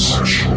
Homosexual,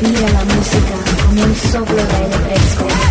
Mira la música, como un soplo de aire fresco.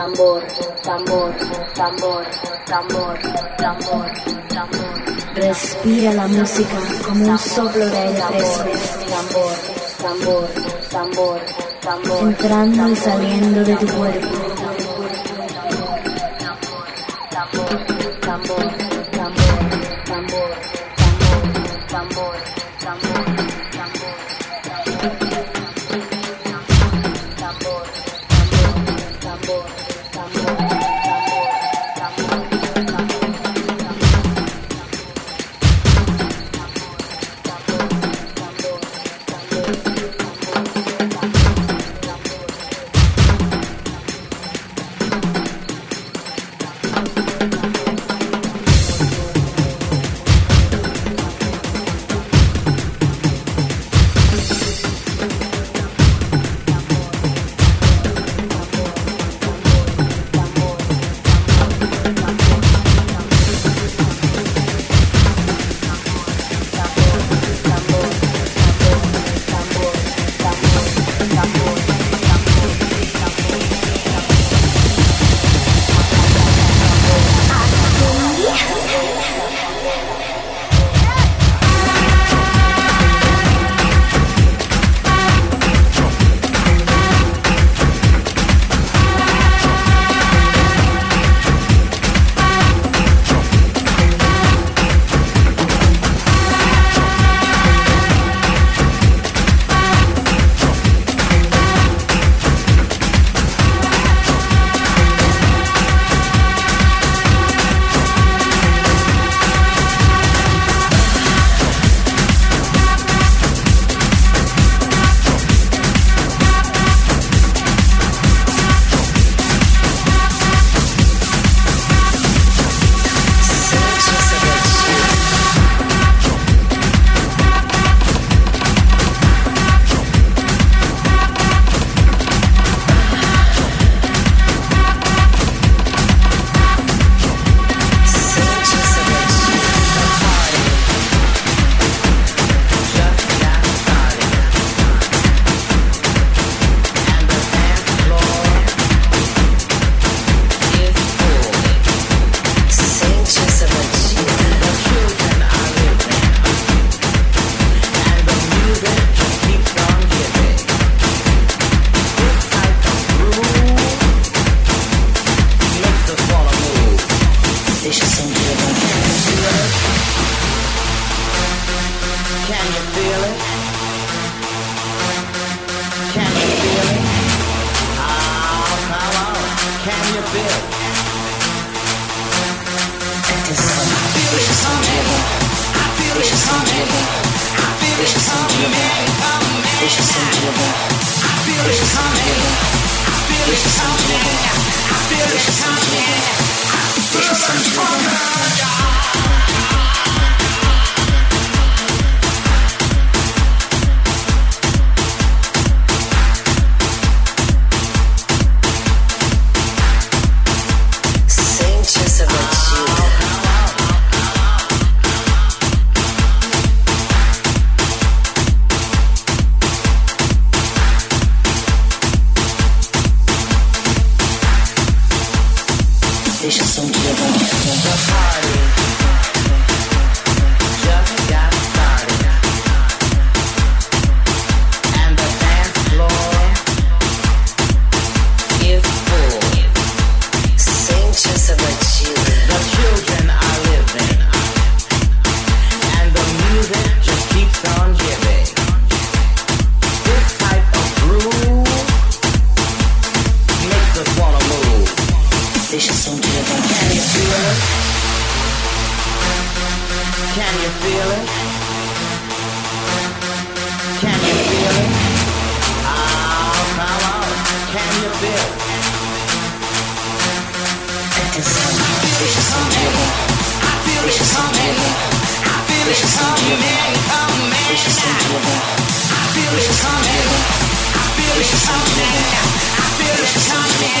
tambor, tambor, tambor, tambor, tambor, tambor. Respira la música como un soplo de aire tambor, tambor, tambor, tambor, entrando y saliendo de tu cuerpo. can you feel? It's coming. I feel it coming. I feel it coming. I feel it coming. I feel it coming. I feel it coming.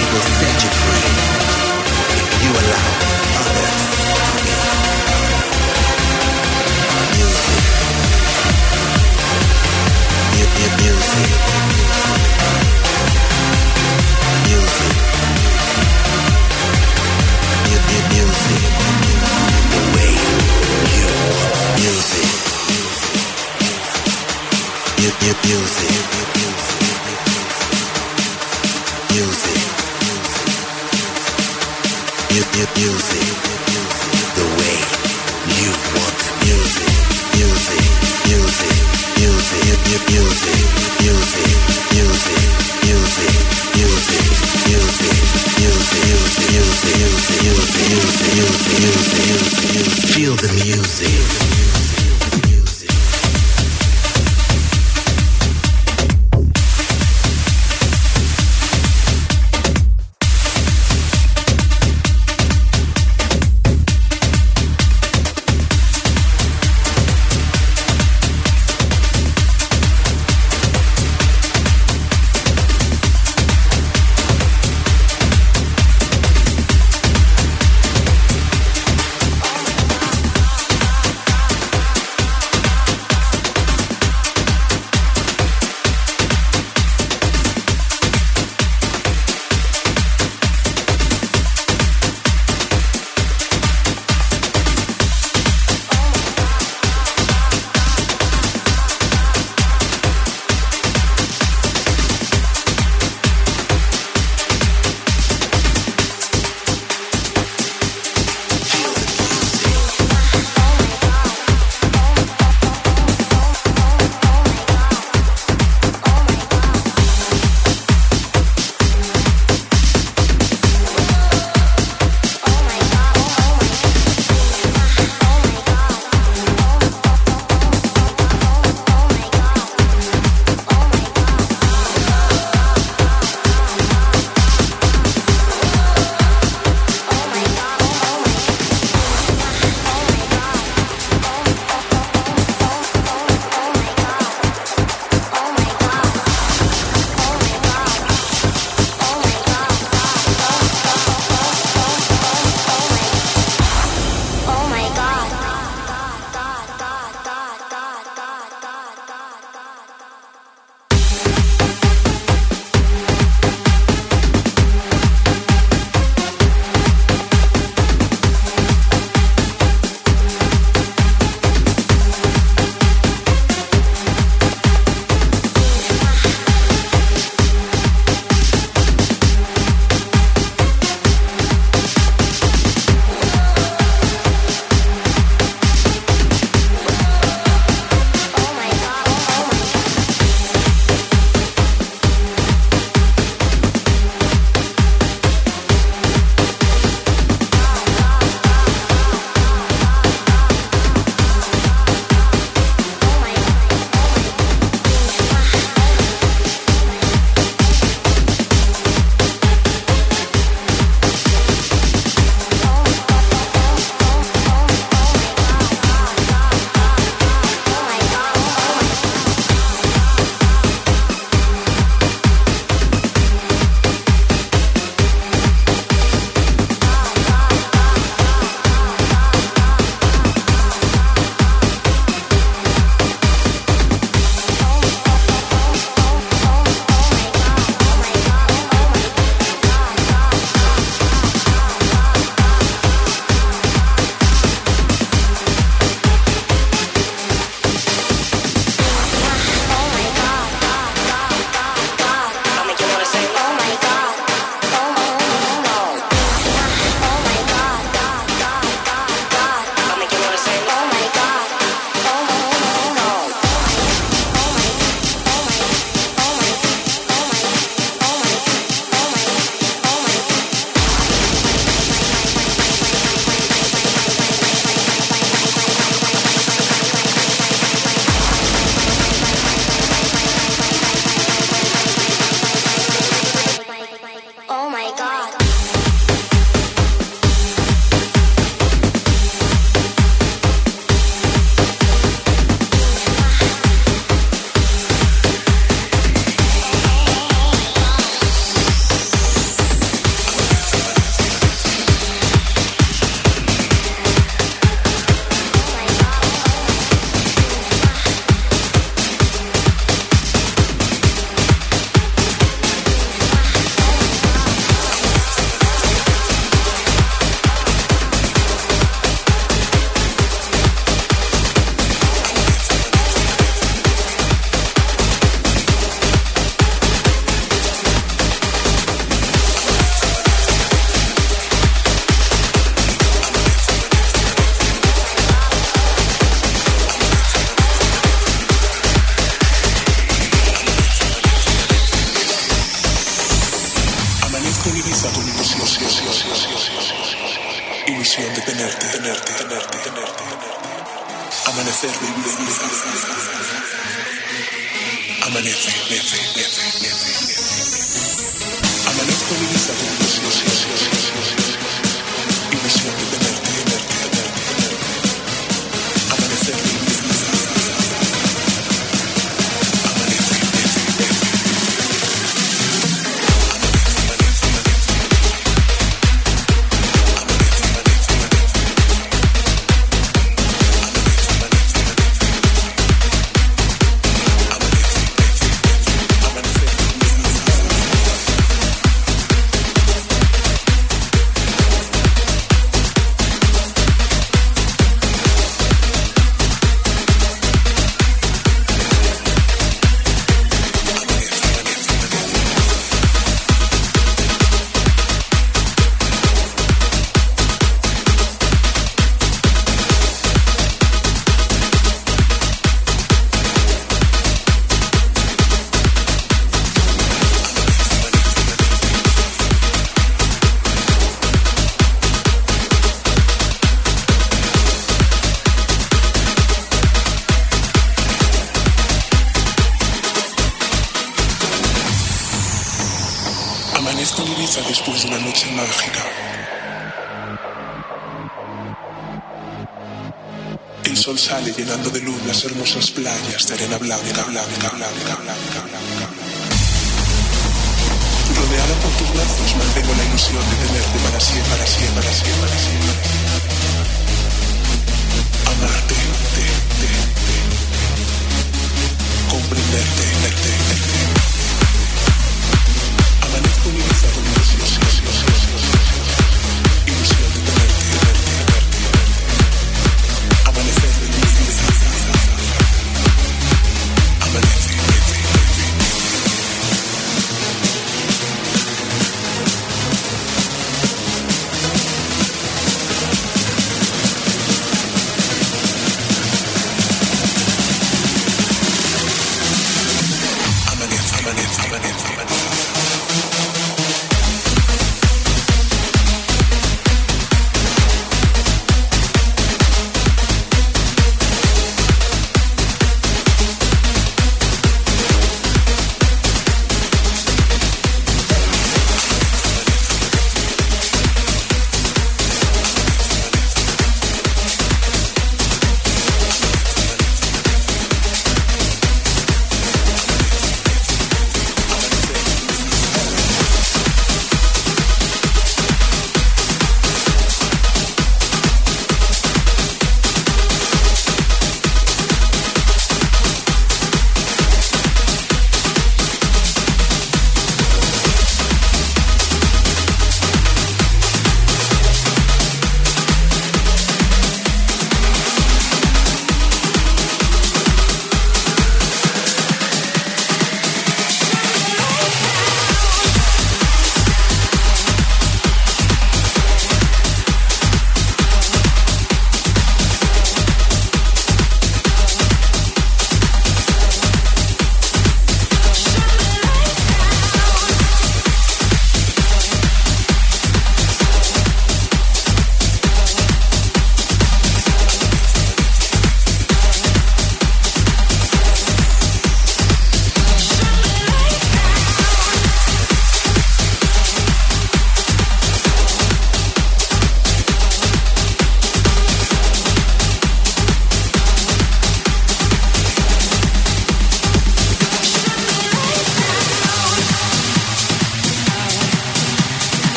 will set you free if you allow others. Music. Music. Music. The way you music. Music. the music.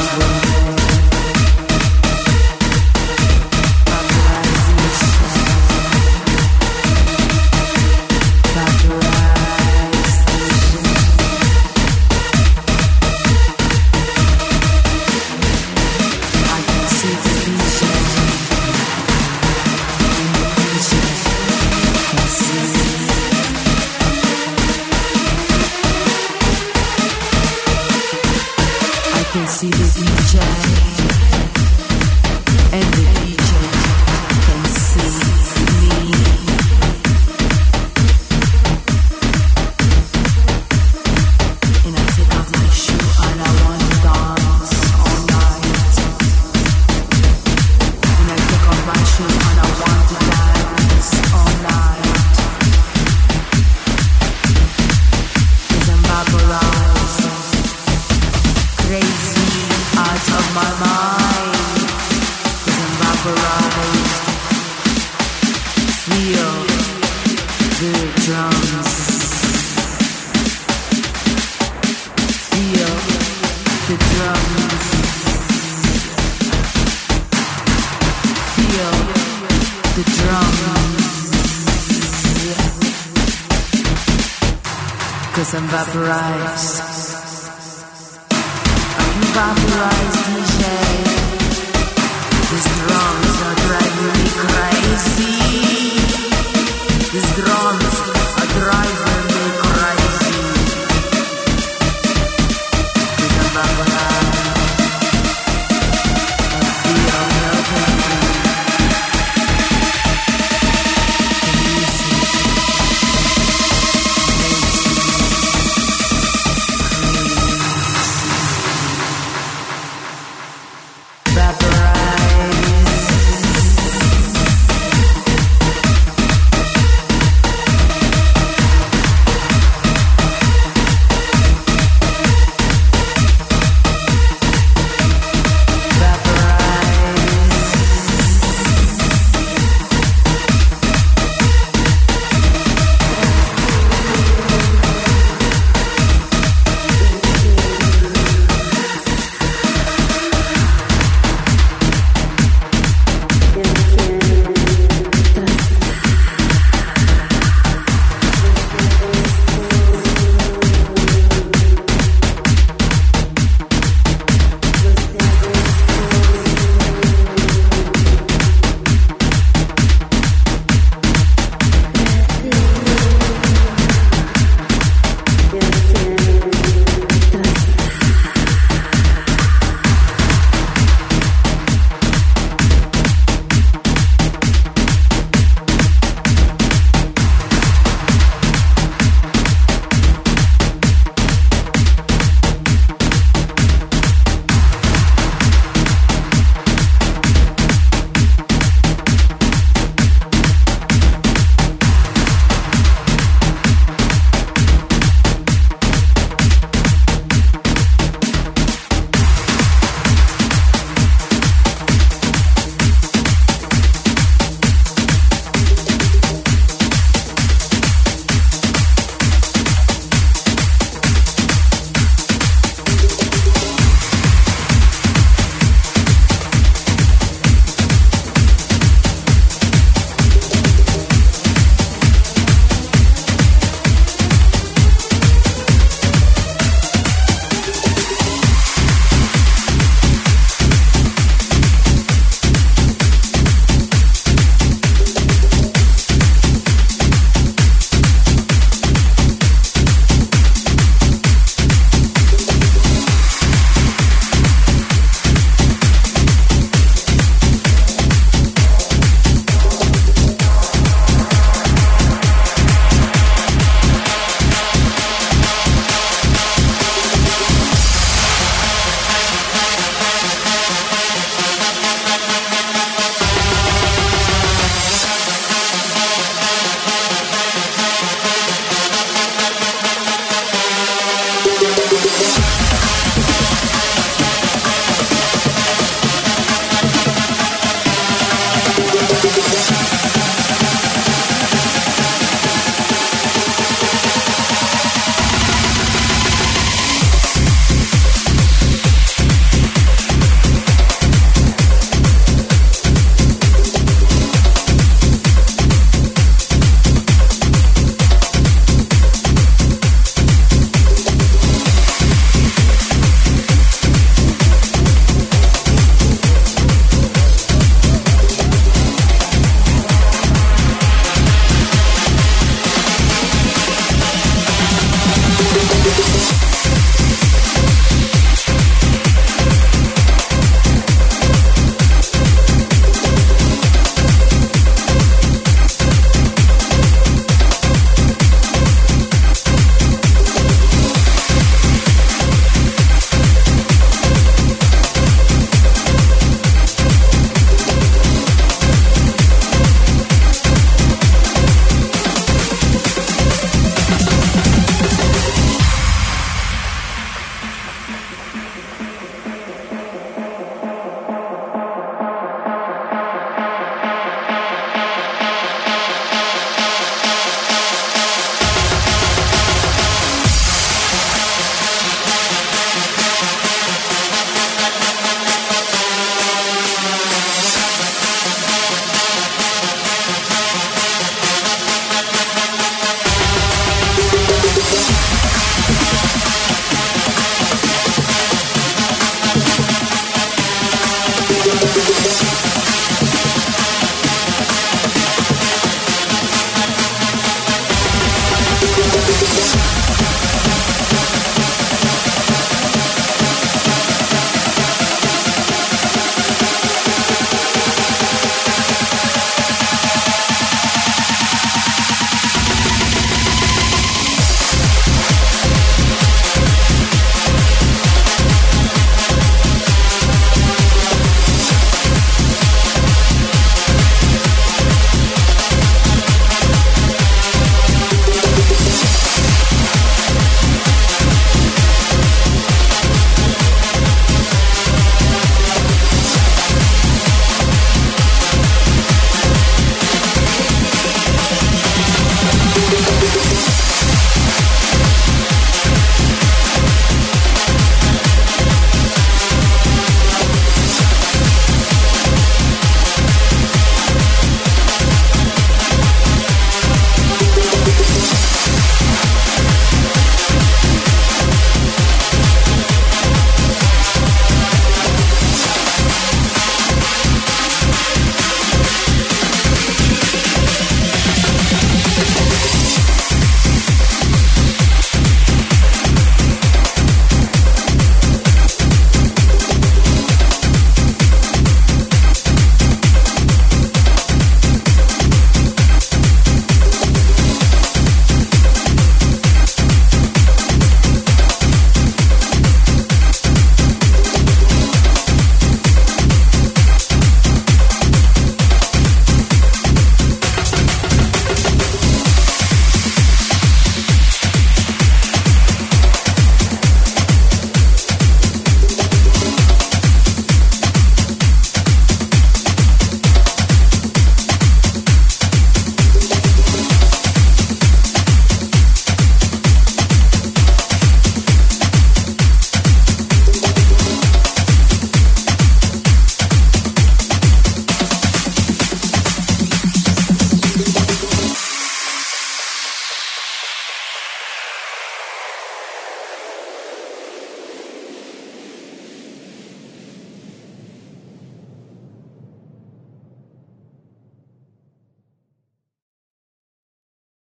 Thank you.